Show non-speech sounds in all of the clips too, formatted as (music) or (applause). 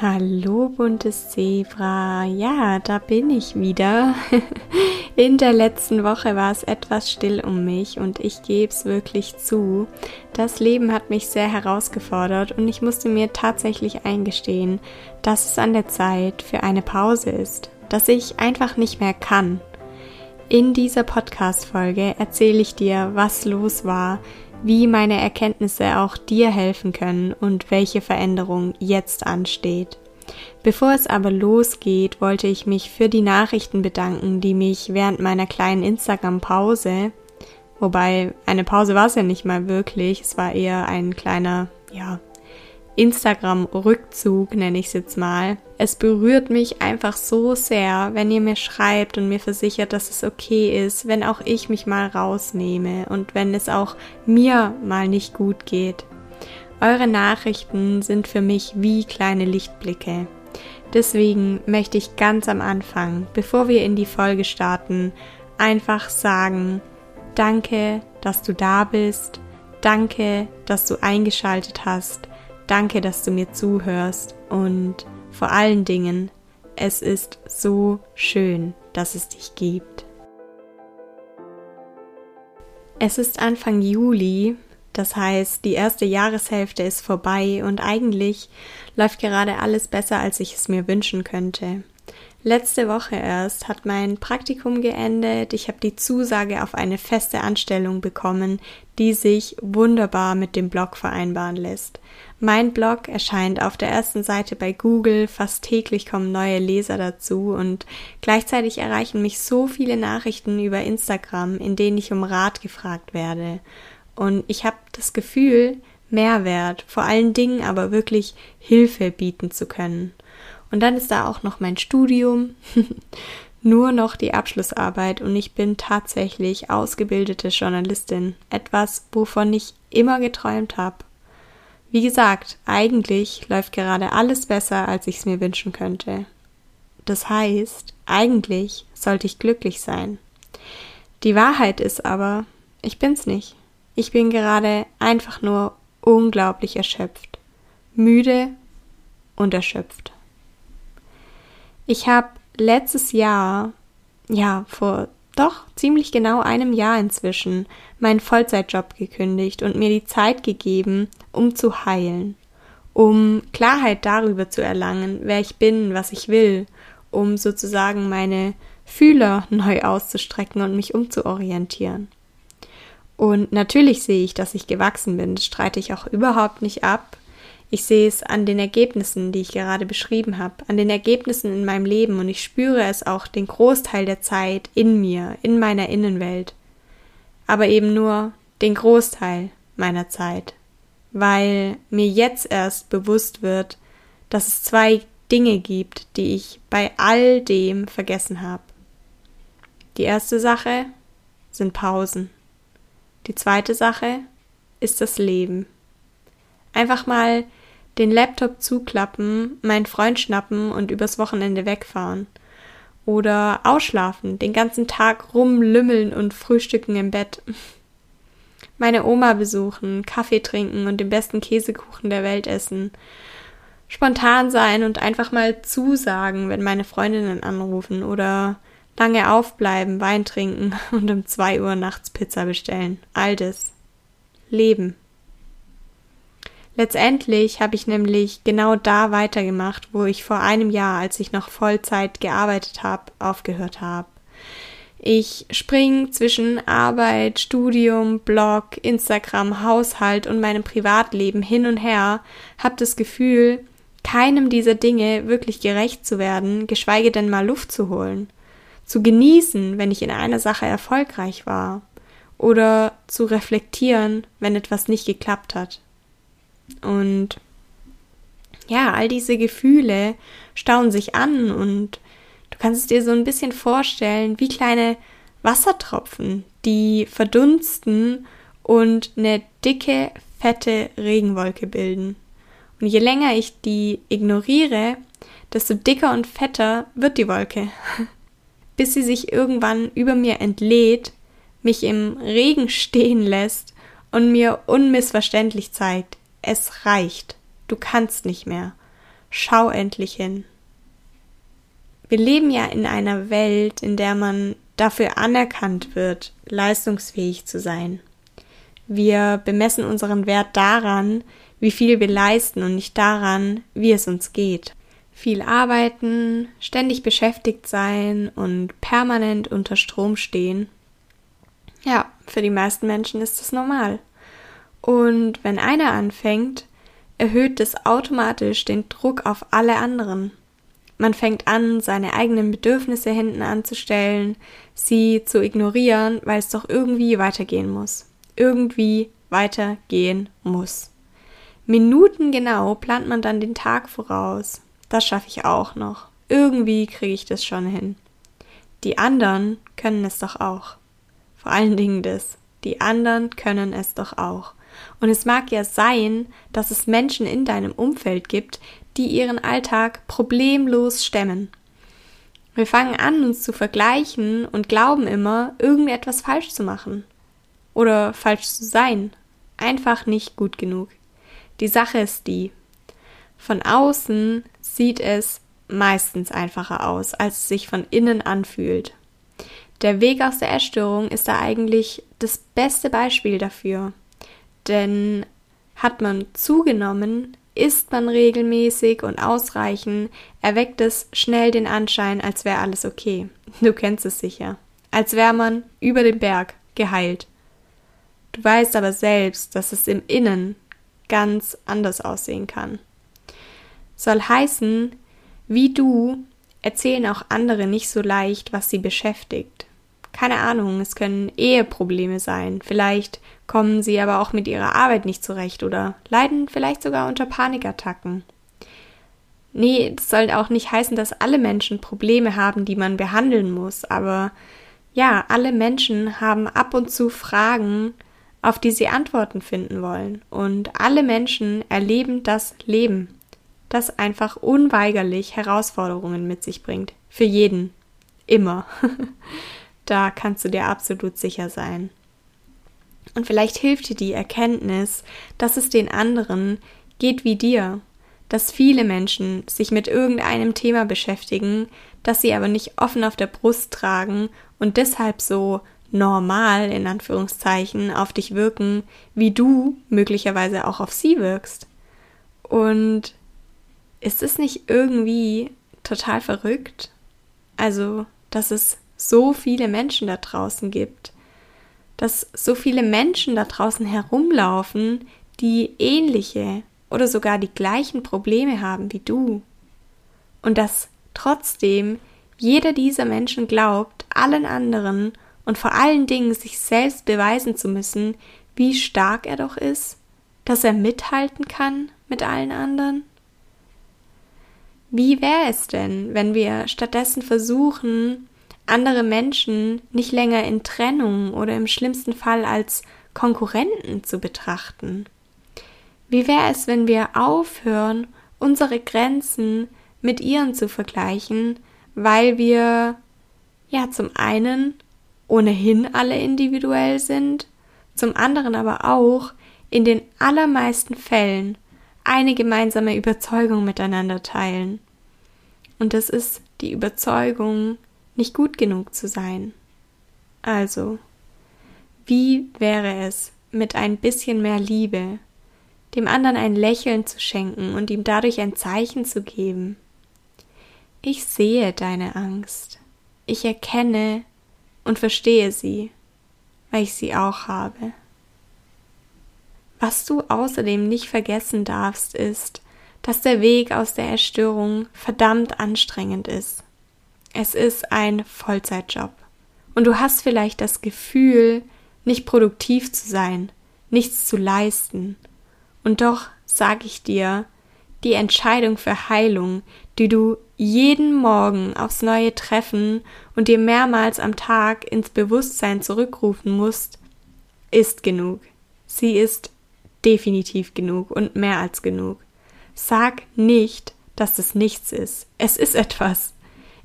Hallo buntes Zebra, ja, da bin ich wieder. (laughs) In der letzten Woche war es etwas still um mich und ich gebe es wirklich zu. Das Leben hat mich sehr herausgefordert und ich musste mir tatsächlich eingestehen, dass es an der Zeit für eine Pause ist, dass ich einfach nicht mehr kann. In dieser Podcast-Folge erzähle ich dir, was los war, wie meine Erkenntnisse auch dir helfen können und welche Veränderung jetzt ansteht. Bevor es aber losgeht, wollte ich mich für die Nachrichten bedanken, die mich während meiner kleinen Instagram-Pause, wobei eine Pause war es ja nicht mal wirklich, es war eher ein kleiner, ja, Instagram-Rückzug, nenne ich es jetzt mal. Es berührt mich einfach so sehr, wenn ihr mir schreibt und mir versichert, dass es okay ist, wenn auch ich mich mal rausnehme und wenn es auch mir mal nicht gut geht. Eure Nachrichten sind für mich wie kleine Lichtblicke. Deswegen möchte ich ganz am Anfang, bevor wir in die Folge starten, einfach sagen, danke, dass du da bist, danke, dass du eingeschaltet hast, Danke, dass du mir zuhörst und vor allen Dingen, es ist so schön, dass es dich gibt. Es ist Anfang Juli, das heißt, die erste Jahreshälfte ist vorbei und eigentlich läuft gerade alles besser, als ich es mir wünschen könnte. Letzte Woche erst hat mein Praktikum geendet. Ich habe die Zusage auf eine feste Anstellung bekommen, die sich wunderbar mit dem Blog vereinbaren lässt. Mein Blog erscheint auf der ersten Seite bei Google, fast täglich kommen neue Leser dazu und gleichzeitig erreichen mich so viele Nachrichten über Instagram, in denen ich um Rat gefragt werde. Und ich habe das Gefühl, Mehrwert, vor allen Dingen aber wirklich Hilfe bieten zu können. Und dann ist da auch noch mein Studium, (laughs) nur noch die Abschlussarbeit und ich bin tatsächlich ausgebildete Journalistin, etwas, wovon ich immer geträumt habe. Wie gesagt, eigentlich läuft gerade alles besser, als ich es mir wünschen könnte. Das heißt, eigentlich sollte ich glücklich sein. Die Wahrheit ist aber, ich bin's nicht. Ich bin gerade einfach nur unglaublich erschöpft, müde und erschöpft. Ich habe letztes Jahr, ja, vor doch ziemlich genau einem Jahr inzwischen, meinen Vollzeitjob gekündigt und mir die Zeit gegeben, um zu heilen, um Klarheit darüber zu erlangen, wer ich bin, was ich will, um sozusagen meine Fühler (laughs) neu auszustrecken und mich umzuorientieren. Und natürlich sehe ich, dass ich gewachsen bin, das streite ich auch überhaupt nicht ab. Ich sehe es an den Ergebnissen, die ich gerade beschrieben habe, an den Ergebnissen in meinem Leben und ich spüre es auch den Großteil der Zeit in mir, in meiner Innenwelt. Aber eben nur den Großteil meiner Zeit, weil mir jetzt erst bewusst wird, dass es zwei Dinge gibt, die ich bei all dem vergessen habe. Die erste Sache sind Pausen. Die zweite Sache ist das Leben. Einfach mal den Laptop zuklappen, meinen Freund schnappen und übers Wochenende wegfahren. Oder ausschlafen, den ganzen Tag rumlümmeln und frühstücken im Bett. (laughs) Meine Oma besuchen, Kaffee trinken und den besten Käsekuchen der Welt essen. Spontan sein und einfach mal zusagen, wenn meine Freundinnen anrufen oder lange aufbleiben, Wein trinken (laughs) und um zwei Uhr nachts Pizza bestellen. All das. Leben. Letztendlich habe ich nämlich genau da weitergemacht, wo ich vor einem Jahr, als ich noch Vollzeit gearbeitet habe, aufgehört habe. Ich spring zwischen Arbeit, Studium, Blog, Instagram, Haushalt und meinem Privatleben hin und her, habe das Gefühl, keinem dieser Dinge wirklich gerecht zu werden, geschweige denn mal Luft zu holen, zu genießen, wenn ich in einer Sache erfolgreich war, oder zu reflektieren, wenn etwas nicht geklappt hat. Und ja, all diese Gefühle stauen sich an und du kannst es dir so ein bisschen vorstellen wie kleine Wassertropfen, die verdunsten und eine dicke, fette Regenwolke bilden. Und je länger ich die ignoriere, desto dicker und fetter wird die Wolke, (laughs) bis sie sich irgendwann über mir entlädt, mich im Regen stehen lässt und mir unmissverständlich zeigt, es reicht. Du kannst nicht mehr. schau endlich hin. Wir leben ja in einer Welt, in der man dafür anerkannt wird, leistungsfähig zu sein. Wir bemessen unseren Wert daran, wie viel wir leisten und nicht daran, wie es uns geht. Viel arbeiten, ständig beschäftigt sein und permanent unter Strom stehen. Ja, für die meisten Menschen ist das normal. Und wenn einer anfängt, erhöht es automatisch den Druck auf alle anderen. Man fängt an, seine eigenen Bedürfnisse hinten anzustellen, sie zu ignorieren, weil es doch irgendwie weitergehen muss. Irgendwie weitergehen muss. Minutengenau plant man dann den Tag voraus. Das schaffe ich auch noch. Irgendwie kriege ich das schon hin. Die anderen können es doch auch. Vor allen Dingen das. Die anderen können es doch auch. Und es mag ja sein, dass es Menschen in deinem Umfeld gibt, die ihren Alltag problemlos stemmen. Wir fangen an, uns zu vergleichen und glauben immer, irgendetwas falsch zu machen. Oder falsch zu sein. Einfach nicht gut genug. Die Sache ist die, von außen sieht es meistens einfacher aus, als es sich von innen anfühlt. Der Weg aus der Essstörung ist da eigentlich das beste Beispiel dafür. Denn hat man zugenommen, isst man regelmäßig und ausreichend, erweckt es schnell den Anschein, als wäre alles okay. (laughs) Du kennst es sicher. Als wäre man über den Berg geheilt. Du weißt aber selbst, dass es im Innen ganz anders aussehen kann. Soll heißen, wie du erzählen auch andere nicht so leicht, was sie beschäftigt. Keine Ahnung, es können Eheprobleme sein, vielleicht kommen sie aber auch mit ihrer Arbeit nicht zurecht oder leiden vielleicht sogar unter Panikattacken. Nee, das soll auch nicht heißen, dass alle Menschen Probleme haben, die man behandeln muss, aber ja, alle Menschen haben ab und zu Fragen, auf die sie Antworten finden wollen. Und alle Menschen erleben das Leben, das einfach unweigerlich Herausforderungen mit sich bringt. Für jeden. Immer. (laughs) da kannst du dir absolut sicher sein. Und vielleicht hilft dir die Erkenntnis, dass es den anderen geht wie dir, dass viele Menschen sich mit irgendeinem Thema beschäftigen, das sie aber nicht offen auf der Brust tragen und deshalb so normal in Anführungszeichen auf dich wirken, wie du möglicherweise auch auf sie wirkst. Und ist es nicht irgendwie total verrückt? Also, dass es so viele Menschen da draußen gibt, dass so viele Menschen da draußen herumlaufen, die ähnliche oder sogar die gleichen Probleme haben wie du. Und dass trotzdem jeder dieser Menschen glaubt, allen anderen und vor allen Dingen sich selbst beweisen zu müssen, wie stark er doch ist, dass er mithalten kann mit allen anderen? Wie wäre es denn, wenn wir stattdessen versuchen, andere Menschen nicht länger in Trennung oder im schlimmsten Fall als Konkurrenten zu betrachten? Wie wäre es, wenn wir aufhören, unsere Grenzen mit ihren zu vergleichen, weil wir ja zum einen ohnehin alle individuell sind, zum anderen aber auch in den allermeisten Fällen eine gemeinsame Überzeugung miteinander teilen. Und das ist die Überzeugung, nicht gut genug zu sein. Also, wie wäre es, mit ein bisschen mehr Liebe, dem anderen ein Lächeln zu schenken und ihm dadurch ein Zeichen zu geben? Ich sehe deine Angst. Ich erkenne und verstehe sie, weil ich sie auch habe. Was du außerdem nicht vergessen darfst, ist, dass der Weg aus der Erstörung verdammt anstrengend ist. Es ist ein Vollzeitjob. Und du hast vielleicht das Gefühl, nicht produktiv zu sein, nichts zu leisten. Und doch sage ich dir, die Entscheidung für Heilung, die du jeden Morgen aufs Neue treffen und dir mehrmals am Tag ins Bewusstsein zurückrufen musst, ist genug. Sie ist definitiv genug und mehr als genug. Sag nicht, dass es nichts ist. Es ist etwas.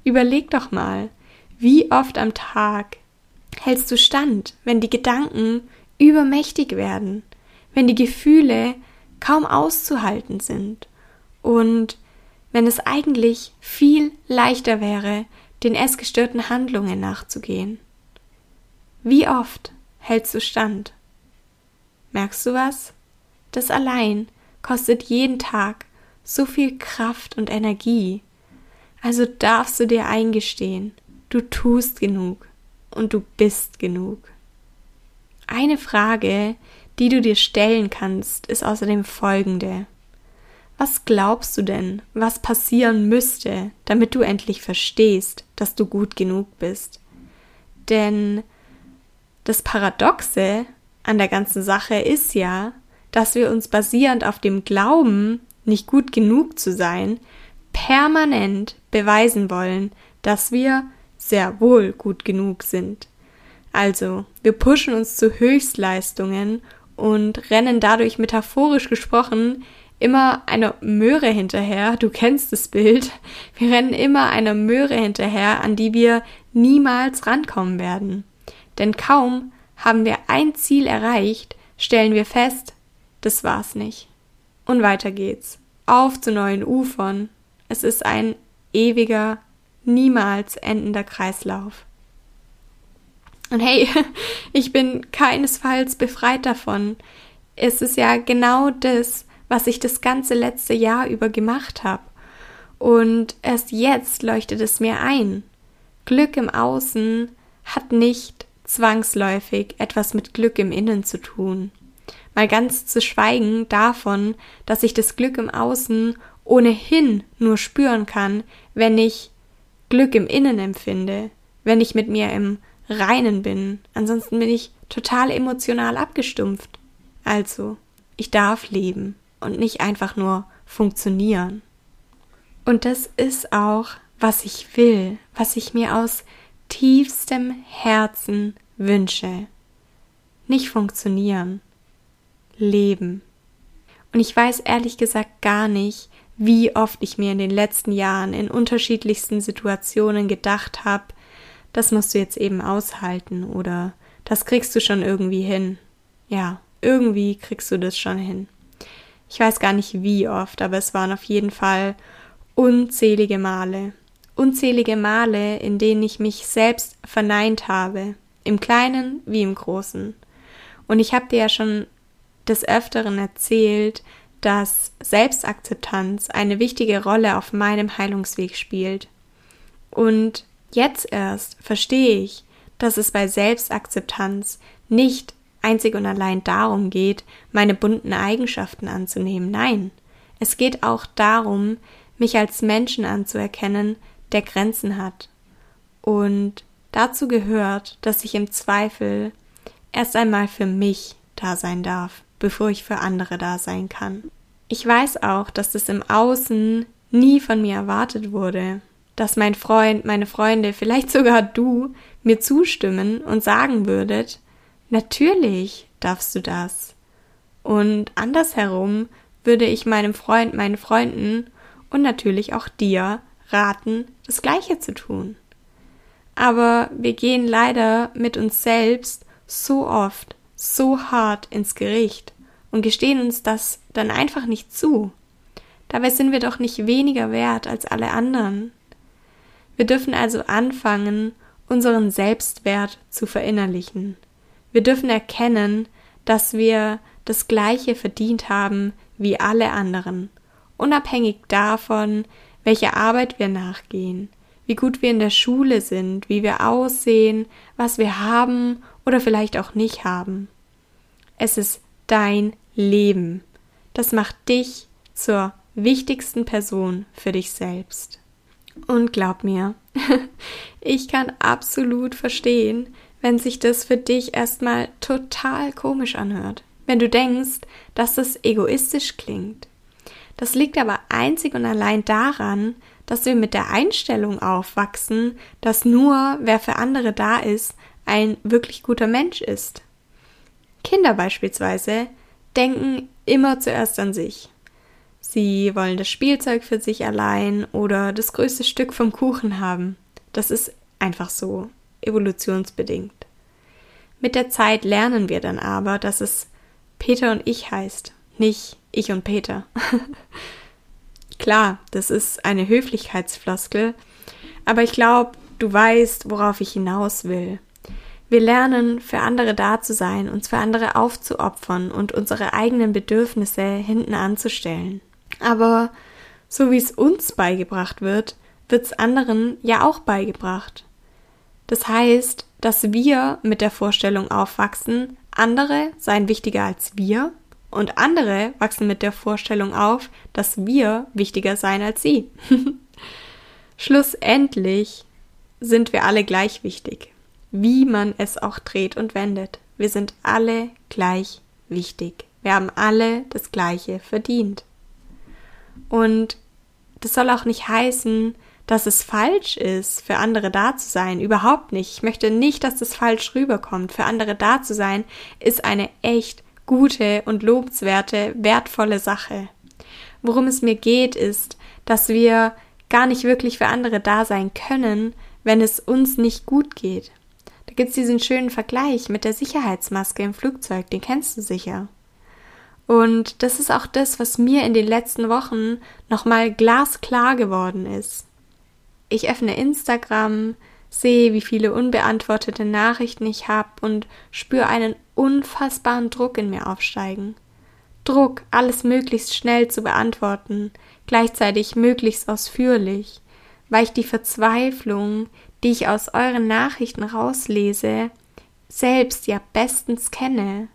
Überleg doch mal, wie oft am Tag hältst du stand, wenn die Gedanken übermächtig werden, wenn die Gefühle kaum auszuhalten sind und wenn es eigentlich viel leichter wäre, den essgestörten Handlungen nachzugehen? Wie oft hältst du stand? Merkst du was? Das allein kostet jeden Tag so viel Kraft und Energie. Also darfst du dir eingestehen, du tust genug und du bist genug. Eine Frage, die du dir stellen kannst, ist außerdem folgende. Was glaubst du denn, was passieren müsste, damit du endlich verstehst, dass du gut genug bist? Denn das Paradoxe an der ganzen Sache ist ja, dass wir uns basierend auf dem Glauben, nicht gut genug zu sein, permanent beweisen wollen, dass wir sehr wohl gut genug sind. Also, wir pushen uns zu Höchstleistungen und rennen dadurch metaphorisch gesprochen immer einer Möhre hinterher. Du kennst das Bild. Wir rennen immer einer Möhre hinterher, an die wir niemals rankommen werden. Denn kaum haben wir ein Ziel erreicht, stellen wir fest, das war's nicht. Und weiter geht's. Auf zu neuen Ufern. Es ist ein ewiger, niemals endender Kreislauf. Und hey, (laughs) ich bin keinesfalls befreit davon. Es ist ja genau das, was ich das ganze letzte Jahr über gemacht habe. Und erst jetzt leuchtet es mir ein. Glück im Außen hat nicht zwangsläufig etwas mit Glück im Innen zu tun. Mal ganz zu schweigen davon, dass ich das Glück im Außen ohnehin nur spüren kann, wenn ich Glück im Innen empfinde, wenn ich mit mir im Reinen bin. Ansonsten bin ich total emotional abgestumpft. Also, ich darf leben und nicht einfach nur funktionieren. Und das ist auch, was ich will, was ich mir aus tiefstem Herzen wünsche. Nicht funktionieren, leben. Und ich weiß ehrlich gesagt gar nicht, wie oft ich mir in den letzten Jahren in unterschiedlichsten Situationen gedacht habe, das musst du jetzt eben aushalten oder das kriegst du schon irgendwie hin. Ja, irgendwie kriegst du das schon hin. Ich weiß gar nicht wie oft, aber es waren auf jeden Fall unzählige Male. Unzählige Male, in denen ich mich selbst verneint habe, im Kleinen wie im Großen. Und ich habe dir ja schon des Öfteren erzählt, dass Selbstakzeptanz eine wichtige Rolle auf meinem Heilungsweg spielt. Und jetzt erst verstehe ich, dass es bei Selbstakzeptanz nicht einzig und allein darum geht, meine bunten Eigenschaften anzunehmen. Nein, es geht auch darum, mich als Menschen anzuerkennen, der Grenzen hat. Und dazu gehört, dass ich im Zweifel erst einmal für mich da sein darf, bevor ich für andere da sein kann. Ich weiß auch, dass das im Außen nie von mir erwartet wurde, dass mein Freund, meine Freunde, vielleicht sogar du mir zustimmen und sagen würdet, Natürlich darfst du das. Und andersherum würde ich meinem Freund, meinen Freunden und natürlich auch dir raten, das Gleiche zu tun. Aber wir gehen leider mit uns selbst so oft, so hart ins Gericht und gestehen uns das dann einfach nicht zu. Dabei sind wir doch nicht weniger wert als alle anderen. Wir dürfen also anfangen, unseren Selbstwert zu verinnerlichen. Wir dürfen erkennen, dass wir das Gleiche verdient haben wie alle anderen, unabhängig davon, welche Arbeit wir nachgehen, wie gut wir in der Schule sind, wie wir aussehen, was wir haben oder vielleicht auch nicht haben. Es ist dein Leben. Das macht dich zur wichtigsten Person für dich selbst. Und glaub mir, (laughs) ich kann absolut verstehen, wenn sich das für dich erstmal total komisch anhört. Wenn du denkst, dass das egoistisch klingt. Das liegt aber einzig und allein daran, dass wir mit der Einstellung aufwachsen, dass nur wer für andere da ist, ein wirklich guter Mensch ist. Kinder beispielsweise denken immer zuerst an sich. Sie wollen das Spielzeug für sich allein oder das größte Stück vom Kuchen haben. Das ist einfach so evolutionsbedingt. Mit der Zeit lernen wir dann aber, dass es Peter und ich heißt, nicht ich und Peter. (laughs) klar, das ist eine Höflichkeitsfloskel, aber ich glaube, du weißt, worauf ich hinaus will. Wir lernen, für andere da zu sein, uns für andere aufzuopfern und unsere eigenen Bedürfnisse hinten anzustellen. Aber so wie es uns beigebracht wird, wird es anderen ja auch beigebracht. Das heißt, dass wir mit der Vorstellung aufwachsen, andere seien wichtiger als wir und andere wachsen mit der Vorstellung auf, dass wir wichtiger seien als sie. (laughs) Schlussendlich sind wir alle gleich wichtig, wie man es auch dreht und wendet. Wir sind alle gleich wichtig. Wir haben alle das Gleiche verdient. Und das soll auch nicht heißen, dass es falsch ist, für andere da zu sein. Überhaupt nicht. Ich möchte nicht, dass das falsch rüberkommt. Für andere da zu sein ist eine echt gute und lobenswerte, wertvolle Sache. Worum es mir geht, ist, dass wir gar nicht wirklich für andere da sein können, wenn es uns nicht gut geht. Da gibt es diesen schönen Vergleich mit der Sicherheitsmaske im Flugzeug, den kennst du sicher. Und das ist auch das, was mir in den letzten Wochen nochmal glasklar geworden ist. Ich öffne Instagram, sehe, wie viele unbeantwortete Nachrichten ich habe und spüre einen unfassbaren Druck in mir aufsteigen. Druck, alles möglichst schnell zu beantworten, gleichzeitig möglichst ausführlich, weil ich die Verzweiflung, die ich aus euren Nachrichten rauslese, selbst ja bestens kenne.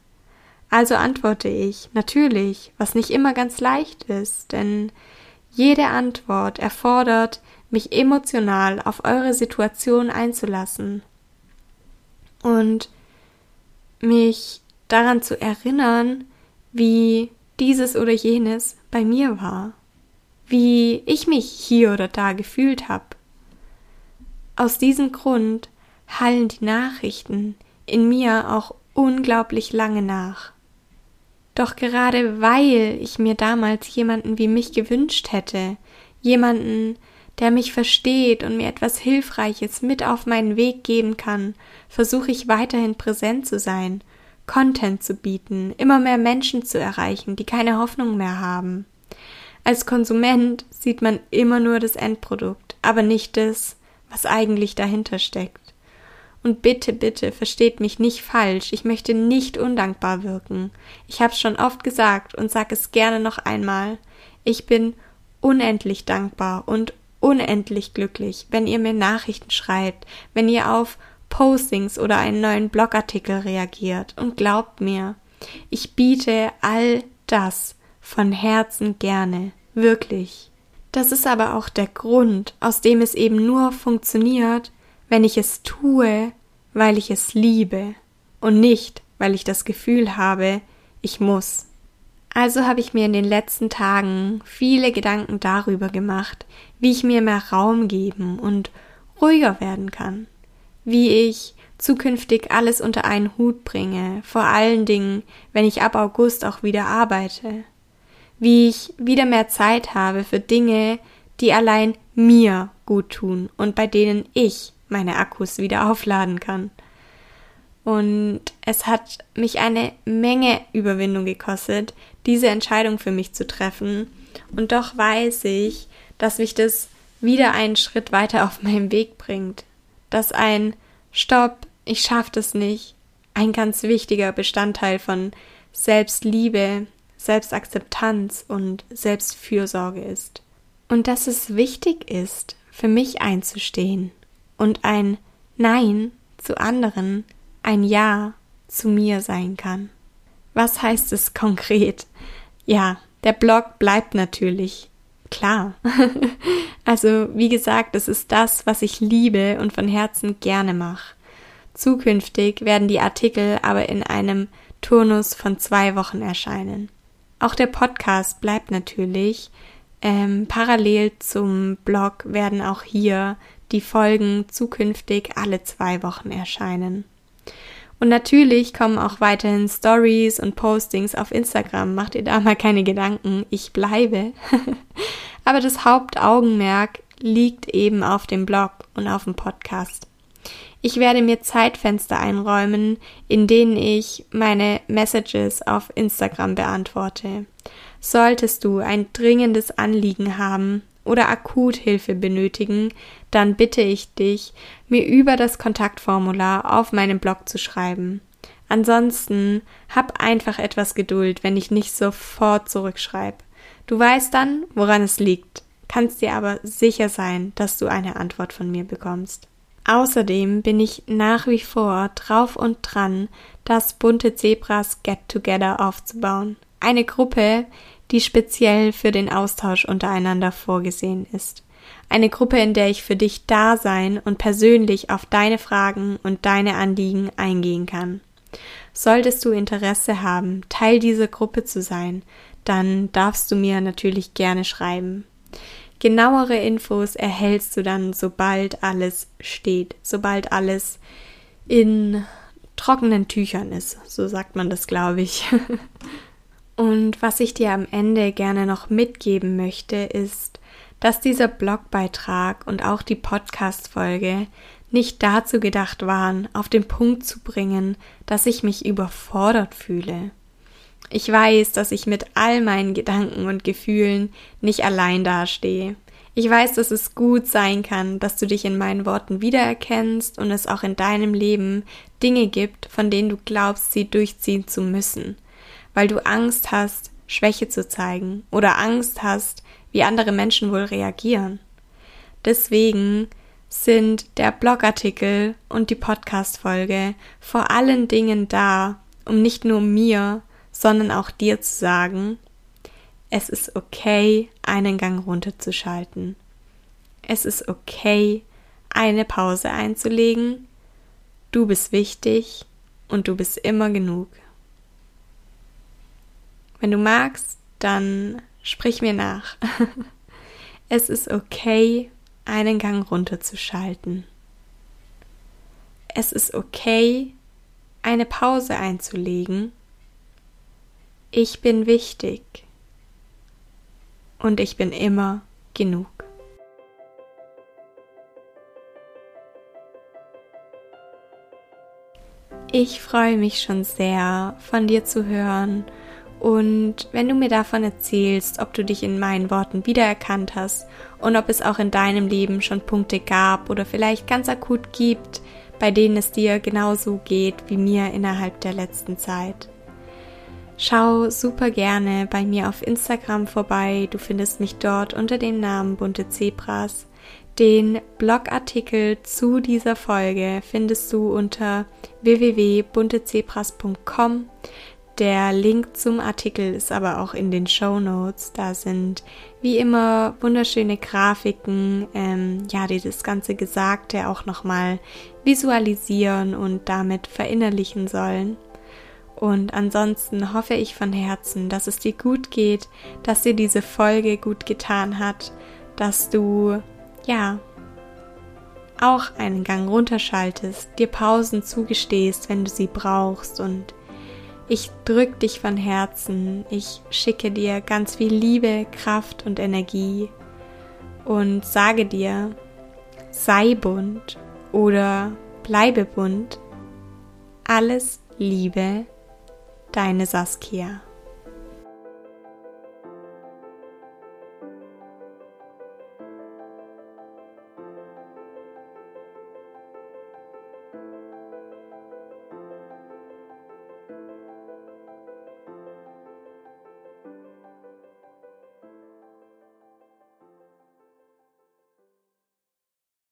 Also antworte ich, natürlich, was nicht immer ganz leicht ist, denn jede Antwort erfordert, mich emotional auf eure Situation einzulassen und mich daran zu erinnern, wie dieses oder jenes bei mir war, wie ich mich hier oder da gefühlt habe. Aus diesem Grund hallen die Nachrichten in mir auch unglaublich lange nach. Doch gerade weil ich mir damals jemanden wie mich gewünscht hätte, jemanden, der mich versteht und mir etwas Hilfreiches mit auf meinen Weg geben kann, versuche ich weiterhin präsent zu sein, Content zu bieten, immer mehr Menschen zu erreichen, die keine Hoffnung mehr haben. Als Konsument sieht man immer nur das Endprodukt, aber nicht das, was eigentlich dahinter steckt. Und bitte, bitte, versteht mich nicht falsch. Ich möchte nicht undankbar wirken. Ich hab's schon oft gesagt und sag es gerne noch einmal. Ich bin unendlich dankbar und unendlich glücklich, wenn ihr mir Nachrichten schreibt, wenn ihr auf Postings oder einen neuen Blogartikel reagiert. Und glaubt mir, ich biete all das von Herzen gerne. Wirklich. Das ist aber auch der Grund, aus dem es eben nur funktioniert, wenn ich es tue, weil ich es liebe und nicht, weil ich das Gefühl habe, ich muss. Also habe ich mir in den letzten Tagen viele Gedanken darüber gemacht, wie ich mir mehr Raum geben und ruhiger werden kann, wie ich zukünftig alles unter einen Hut bringe, vor allen Dingen, wenn ich ab August auch wieder arbeite, wie ich wieder mehr Zeit habe für Dinge, die allein mir gut tun und bei denen ich meine Akkus wieder aufladen kann. Und es hat mich eine Menge Überwindung gekostet, diese Entscheidung für mich zu treffen. Und doch weiß ich, dass mich das wieder einen Schritt weiter auf meinem Weg bringt. Dass ein Stopp, ich schaff das nicht, ein ganz wichtiger Bestandteil von Selbstliebe, Selbstakzeptanz und Selbstfürsorge ist. Und dass es wichtig ist, für mich einzustehen und ein Nein zu anderen ein Ja zu mir sein kann. Was heißt es konkret? Ja, der Blog bleibt natürlich. Klar. (laughs) also, wie gesagt, es ist das, was ich liebe und von Herzen gerne mache. Zukünftig werden die Artikel aber in einem Turnus von zwei Wochen erscheinen. Auch der Podcast bleibt natürlich. Ähm, parallel zum Blog werden auch hier die Folgen zukünftig alle zwei Wochen erscheinen. Und natürlich kommen auch weiterhin Stories und Postings auf Instagram. Macht ihr da mal keine Gedanken. Ich bleibe. (laughs) Aber das Hauptaugenmerk liegt eben auf dem Blog und auf dem Podcast. Ich werde mir Zeitfenster einräumen, in denen ich meine Messages auf Instagram beantworte. Solltest du ein dringendes Anliegen haben oder akut Hilfe benötigen, dann bitte ich dich, mir über das Kontaktformular auf meinem Blog zu schreiben. Ansonsten hab einfach etwas Geduld, wenn ich nicht sofort zurückschreibe. Du weißt dann, woran es liegt, kannst dir aber sicher sein, dass du eine Antwort von mir bekommst. Außerdem bin ich nach wie vor drauf und dran, das bunte Zebras Get Together aufzubauen. Eine Gruppe, die speziell für den Austausch untereinander vorgesehen ist. Eine Gruppe, in der ich für dich da sein und persönlich auf deine Fragen und deine Anliegen eingehen kann. Solltest du Interesse haben, Teil dieser Gruppe zu sein, dann darfst du mir natürlich gerne schreiben. Genauere Infos erhältst du dann, sobald alles steht, sobald alles in trockenen Tüchern ist. So sagt man das, glaube ich. (laughs) Und was ich dir am Ende gerne noch mitgeben möchte, ist, dass dieser Blogbeitrag und auch die Podcast-Folge nicht dazu gedacht waren, auf den Punkt zu bringen, dass ich mich überfordert fühle. Ich weiß, dass ich mit all meinen Gedanken und Gefühlen nicht allein dastehe. Ich weiß, dass es gut sein kann, dass du dich in meinen Worten wiedererkennst und es auch in deinem Leben Dinge gibt, von denen du glaubst, sie durchziehen zu müssen, weil du Angst hast, Schwäche zu zeigen oder Angst hast, wie andere Menschen wohl reagieren. Deswegen sind der Blogartikel und die Podcast-Folge vor allen Dingen da, um nicht nur mir, sondern auch dir zu sagen, es ist okay, einen Gang runterzuschalten. Es ist okay, eine Pause einzulegen. Du bist wichtig und du bist immer genug. Wenn du magst, dann sprich mir nach. (laughs) es ist okay, einen Gang runterzuschalten. Es ist okay, eine Pause einzulegen ich bin wichtig und ich bin immer genug. Ich freue mich schon sehr, von dir zu hören und wenn du mir davon erzählst, ob du dich in meinen Worten wiedererkannt hast und ob es auch in deinem Leben schon Punkte gab oder vielleicht ganz akut gibt, bei denen es dir genauso geht wie mir innerhalb der letzten Zeit. Schau super gerne bei mir auf Instagram vorbei. Du findest mich dort unter dem Namen Bunte Zebras. Den Blogartikel zu dieser Folge findest du unter www.buntezebras.com. Der Link zum Artikel ist aber auch in den Show Notes. Da sind wie immer wunderschöne Grafiken, ähm, ja, die das ganze Gesagte auch nochmal visualisieren und damit verinnerlichen sollen. Und ansonsten hoffe ich von Herzen, dass es dir gut geht, dass dir diese Folge gut getan hat, dass du, ja, auch einen Gang runterschaltest, dir Pausen zugestehst, wenn du sie brauchst. Und ich drück dich von Herzen, ich schicke dir ganz viel Liebe, Kraft und Energie. Und sage dir, sei bunt oder bleibe bunt. Alles Liebe deine Saskia.